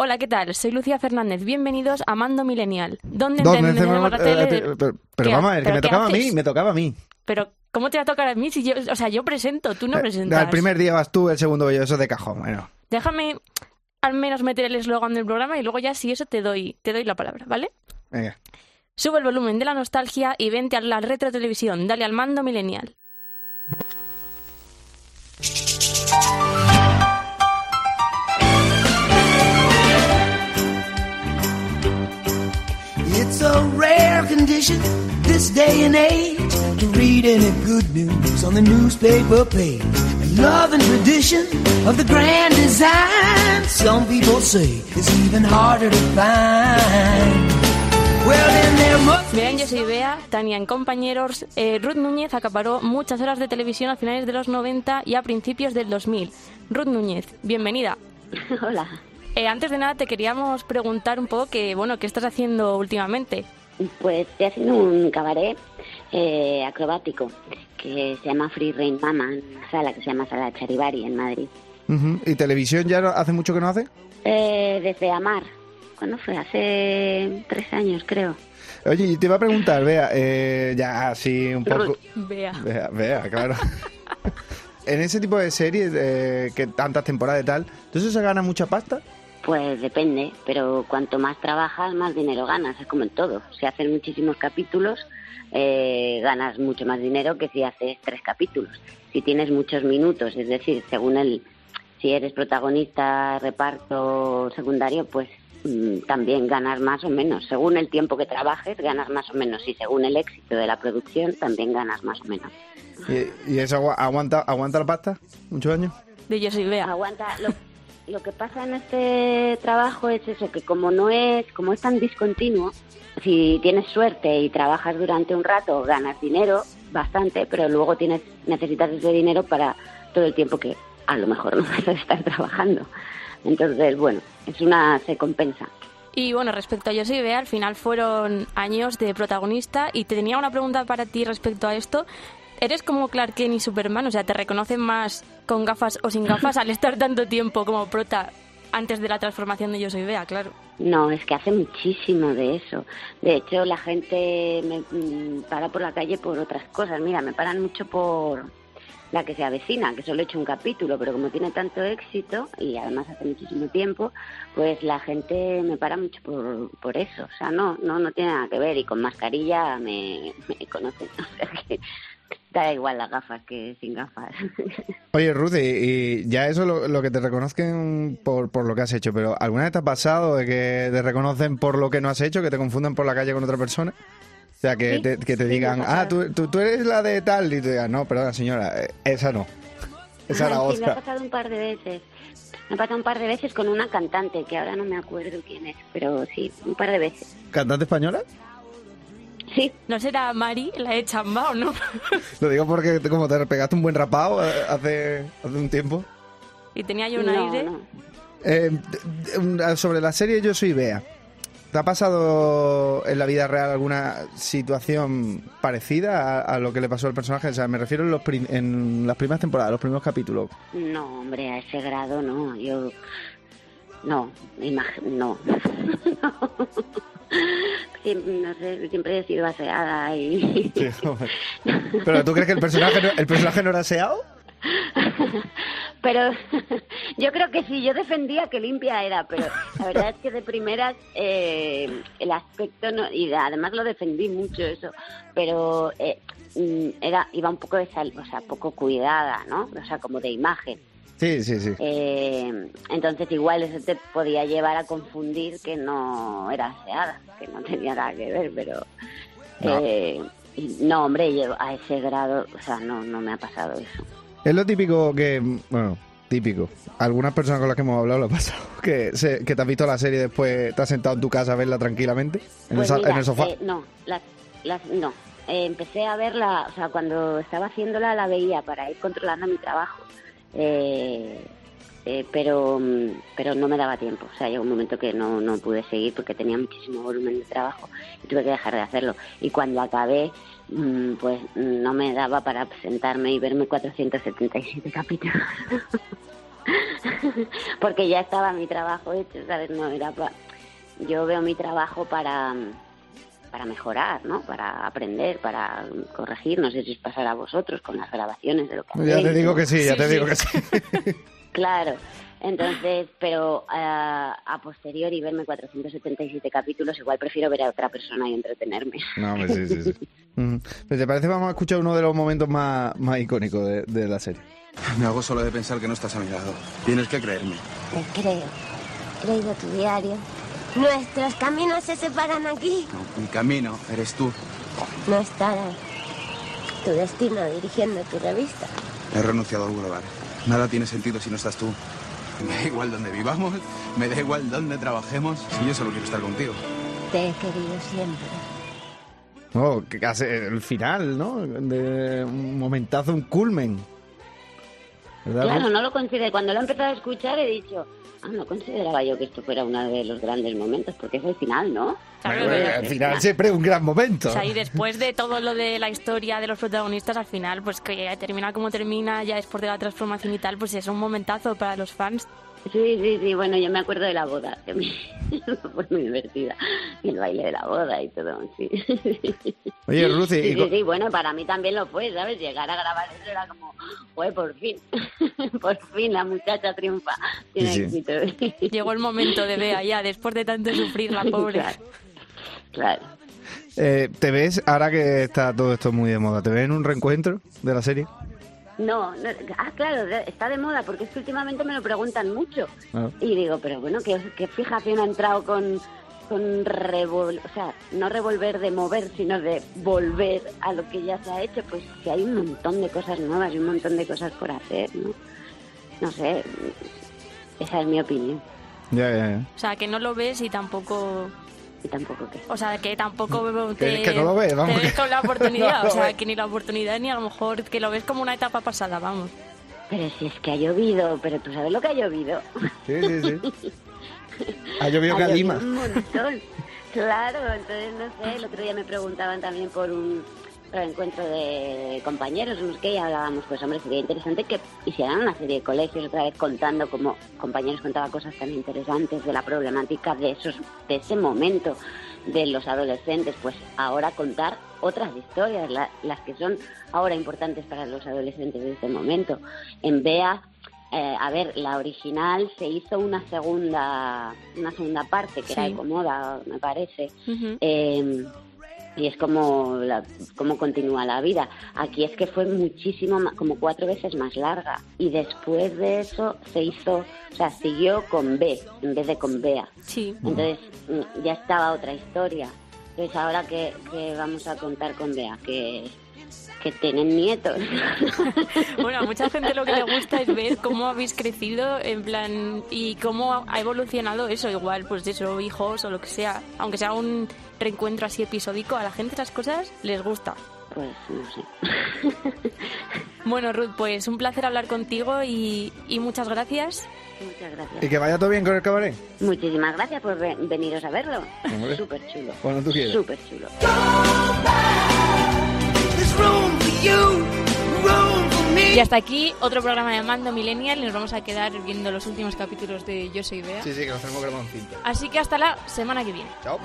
Hola, ¿qué tal? Soy Lucía Fernández. Bienvenidos a Mando Millennial. ¿Dónde ¿Dónde entendemos la tele? eh, pero, pero ¿Qué vamos a ver, que me tocaba a mí, me tocaba a mí. Pero, ¿cómo te va a tocar a mí si yo... O sea, yo presento, tú no Eh, presentas. El primer día vas tú, el segundo yo, eso es de cajón. Bueno, Déjame al menos meter el eslogan del programa y luego ya si eso te doy, te doy la palabra, ¿vale? venga. Sube el volumen de la nostalgia y vente a la retro televisión. Dale al Mando Millennial. A rare condition this day and age to read any good news on the newspaper page. And love and tradition of the grand design, some people say it's even harder to find. Yo soy Bea, Tania en compañeros. Eh, Ruth Núñez acaparó muchas horas de televisión a finales de los 90 y a principios del 2000. Ruth Núñez, bienvenida. Hola. Eh, antes de nada te queríamos preguntar un poco que, bueno, ¿qué estás haciendo últimamente? Pues estoy haciendo un cabaret eh, acrobático que se llama Free Rain Mama, en una sala que se llama Sala Charivari en Madrid. ¿Y televisión ya no- hace mucho que no hace? Eh, desde Amar. ¿Cuándo fue? Hace tres años, creo. Oye, y te iba a preguntar, vea, eh, ya así un poco... Vea. Vea, vea, claro. en ese tipo de series, eh, que tantas temporadas y tal, ¿entonces se gana mucha pasta? Pues depende, pero cuanto más trabajas, más dinero ganas. Es como en todo. Si haces muchísimos capítulos, eh, ganas mucho más dinero que si haces tres capítulos. Si tienes muchos minutos, es decir, según el, si eres protagonista, reparto secundario, pues mm, también ganas más o menos. Según el tiempo que trabajes, ganas más o menos. Y según el éxito de la producción, también ganas más o menos. ¿Y, y eso agua- aguanta, aguanta la pasta? ¿Muchos años? De soy Bea. Aguanta. Lo, lo que pasa en este trabajo es eso, que como no es, como es tan discontinuo, si tienes suerte y trabajas durante un rato, ganas dinero, bastante, pero luego tienes, necesitas ese dinero para todo el tiempo que a lo mejor no vas a estar trabajando. Entonces, bueno, es una, se compensa. Y bueno, respecto a Bea, al final fueron años de protagonista y te tenía una pregunta para ti respecto a esto. ¿Eres como Clark Kent y Superman? O sea, ¿te reconocen más con gafas o sin gafas al estar tanto tiempo como prota antes de la transformación de Yo soy Bea, claro? No, es que hace muchísimo de eso. De hecho, la gente me mm, para por la calle por otras cosas. Mira, me paran mucho por la que se avecina, que solo he hecho un capítulo, pero como tiene tanto éxito y además hace muchísimo tiempo, pues la gente me para mucho por, por eso. O sea, no, no, no tiene nada que ver y con mascarilla me, me conocen. O sea que da igual las gafas que sin gafas. Oye, Ruth, y, y ya eso lo, lo que te reconozcan por, por lo que has hecho, pero ¿alguna vez te ha pasado de que te reconocen por lo que no has hecho, que te confunden por la calle con otra persona? O sea, que Sí, te, que te sí, digan, ah, tú, tú, tú eres la de tal, y tú digas, no, perdona, señora, eh, esa no. Esa era sí, me ha pasado un par de veces. Me ha pasado un par de veces con una cantante, que ahora no me acuerdo quién es, pero sí, un par de veces. ¿Cantante española? Sí, ¿No será Mari la de Chamba o no? Lo digo porque te- como te pegaste un buen rapado eh, hace, hace un tiempo. y tenía yo un no, aire. no. Eh, sobre la serie Yo soy Bea. ¿Te ha pasado en la vida real alguna situación parecida a, a lo que le pasó al personaje? O sea, me refiero en, los prim- en las primeras temporadas, los primeros capítulos. No, hombre, a ese grado no. Yo. No, no. Siempre, no sé, siempre he sido aseada y. ¿Pero tú crees que el personaje no, el personaje no era aseado? Pero yo creo que sí, yo defendía que limpia era, pero la verdad es que de primeras eh, el aspecto, no, y además lo defendí mucho eso, pero eh, mm, era iba un poco de sal, o sea, poco cuidada, ¿no? O sea, como de imagen. Sí, sí, sí. Eh, entonces igual eso te podía llevar a confundir que no era aseada, que no tenía nada que ver, pero No. eh, no, hombre, yo a ese grado, o sea, no, no me ha pasado eso. Es lo típico que, bueno, típico. Algunas personas con las que hemos hablado lo ha pasado. Que, se- que te has visto la serie y después te has sentado en tu casa a verla tranquilamente. En, Pues el, sa- mira, en el sofá. eh, no, las, las, no. Eh, empecé a verla, o sea, cuando estaba haciéndola la veía para ir controlando mi trabajo. Eh, eh, pero mm, pero no me daba tiempo. O sea, llegó un momento que no, no pude seguir porque tenía muchísimo volumen de trabajo y tuve que dejar de hacerlo. Y cuando acabé, mm, pues no me daba para sentarme y verme 477 capítulos. porque ya estaba mi trabajo hecho, ¿sabes? No era pa- yo veo mi trabajo para para mejorar, ¿no? Para aprender, para corregir, no sé si os pasará a vosotros con las grabaciones de lo que Ya te hacéis, digo que sí, ya Sí, te sí. digo que sí. Claro. Entonces, pero ah, a posteriori verme 477 capítulos, igual prefiero ver a otra persona y entretenerme. No, hombre, sí, sí, sí. Mm. Pues, ¿Te parece? Vamos a escuchar uno de los momentos más, más icónicos de, de la serie. Me hago solo de pensar que no estás a mi lado. Tienes que creerme. Te creo. He leído tu diario. Nuestros caminos se separan aquí. No, mi camino eres tú. No estará tu destino dirigiendo tu revista. He renunciado al lugar. Nada tiene sentido si no estás tú. Me da igual dónde vivamos, me da igual dónde trabajemos. Si yo solo quiero estar contigo. Te he querido siempre. Oh, que casi el final, ¿no? De un momentazo, un culmen. ¿Verdad? Claro, no lo consideré. Cuando lo he empezado a escuchar he dicho, ah, no consideraba yo que esto fuera uno de los grandes momentos, porque es el final, ¿no? Claro, Bueno, pero- al final siempre un gran momento. O sea, y después de todo lo de la historia de los protagonistas, al final, pues que termina como termina, ya después de la transformación y tal, pues es un momentazo para los fans. Sí, sí, sí, bueno, yo me acuerdo de la boda, que me- fue muy divertida. El baile de la boda y todo, sí. Oye, Ruth, Sí, sí, sí, bueno, para mí también lo fue, ¿sabes? Llegar a grabar eso era como, fue por fin, por fin la muchacha triunfa, tiene Sí, éxito. Llegó el momento de Bea ya, después de tanto sufrir la pobre. Claro, claro. eh, ¿te ves, ahora que está todo esto muy de moda, ¿te ves en un reencuentro de la serie? No, no, ah, claro, está de moda, porque es que últimamente me lo preguntan mucho. Ah. Y digo, pero bueno, ¿qué, qué fijación ha entrado con, con revol o sea, no revolver de mover, sino de volver a lo que ya se ha hecho? Pues que hay un montón de cosas nuevas y un montón de cosas por hacer, ¿no? No sé, esa es mi opinión. Ya, ya, ya. O sea, que no lo ves y tampoco... Y tampoco que... O sea, que tampoco te, que no lo ves, vamos, te ves que- con la oportunidad. no lo o sea, ves. que ni la oportunidad ni a lo mejor que lo ves como una etapa pasada, vamos. Pero si es que ha llovido, pero tú sabes lo que ha llovido. Sí, sí, sí. Ha llovido Ha llovido calima. un montón. Claro, entonces no sé, el otro día me preguntaban también por un por el encuentro de compañeros, no qué, y hablábamos, pues hombre, sería interesante que hicieran una serie de colegios otra vez contando como compañeros contaban cosas tan interesantes de la problemática de esos, de ese momento de los adolescentes, pues ahora contar otras historias, la- las que son ahora importantes para los adolescentes de este momento. En Bea eh, a ver, la original se hizo una segunda, una segunda parte que era Sí. Ecomoda, me parece. Eh, y es como, la, como continúa la vida. Aquí es que fue muchísimo más, como cuatro veces más larga. Y después de eso se hizo, o sea, siguió con B en vez de con Bea. Sí. Entonces mm, ya estaba otra historia. Entonces ahora que, que vamos a contar con Bea, que, que tienen nietos. Bueno, a mucha gente lo que le gusta es ver cómo habéis crecido, en plan, y cómo ha evolucionado eso, igual, pues eso, hijos o lo que sea. Aunque sea un reencuentro así episódico, a la gente esas cosas les gusta. pues no sé. Bueno, Ruth, pues un placer hablar contigo y, y muchas gracias. Muchas Y gracias. que vaya todo bien con el cabaret. Muchísimas gracias por ve- veniros a verlo. Súper chulo. Cuando tú quieras. Súper chulo. Y hasta aquí otro programa de Mando Millennial y nos vamos a quedar viendo los últimos capítulos de Yo Soy Bea. Sí, sí, que nos tenemos grabado cinta. Así que hasta la semana que viene. Chao.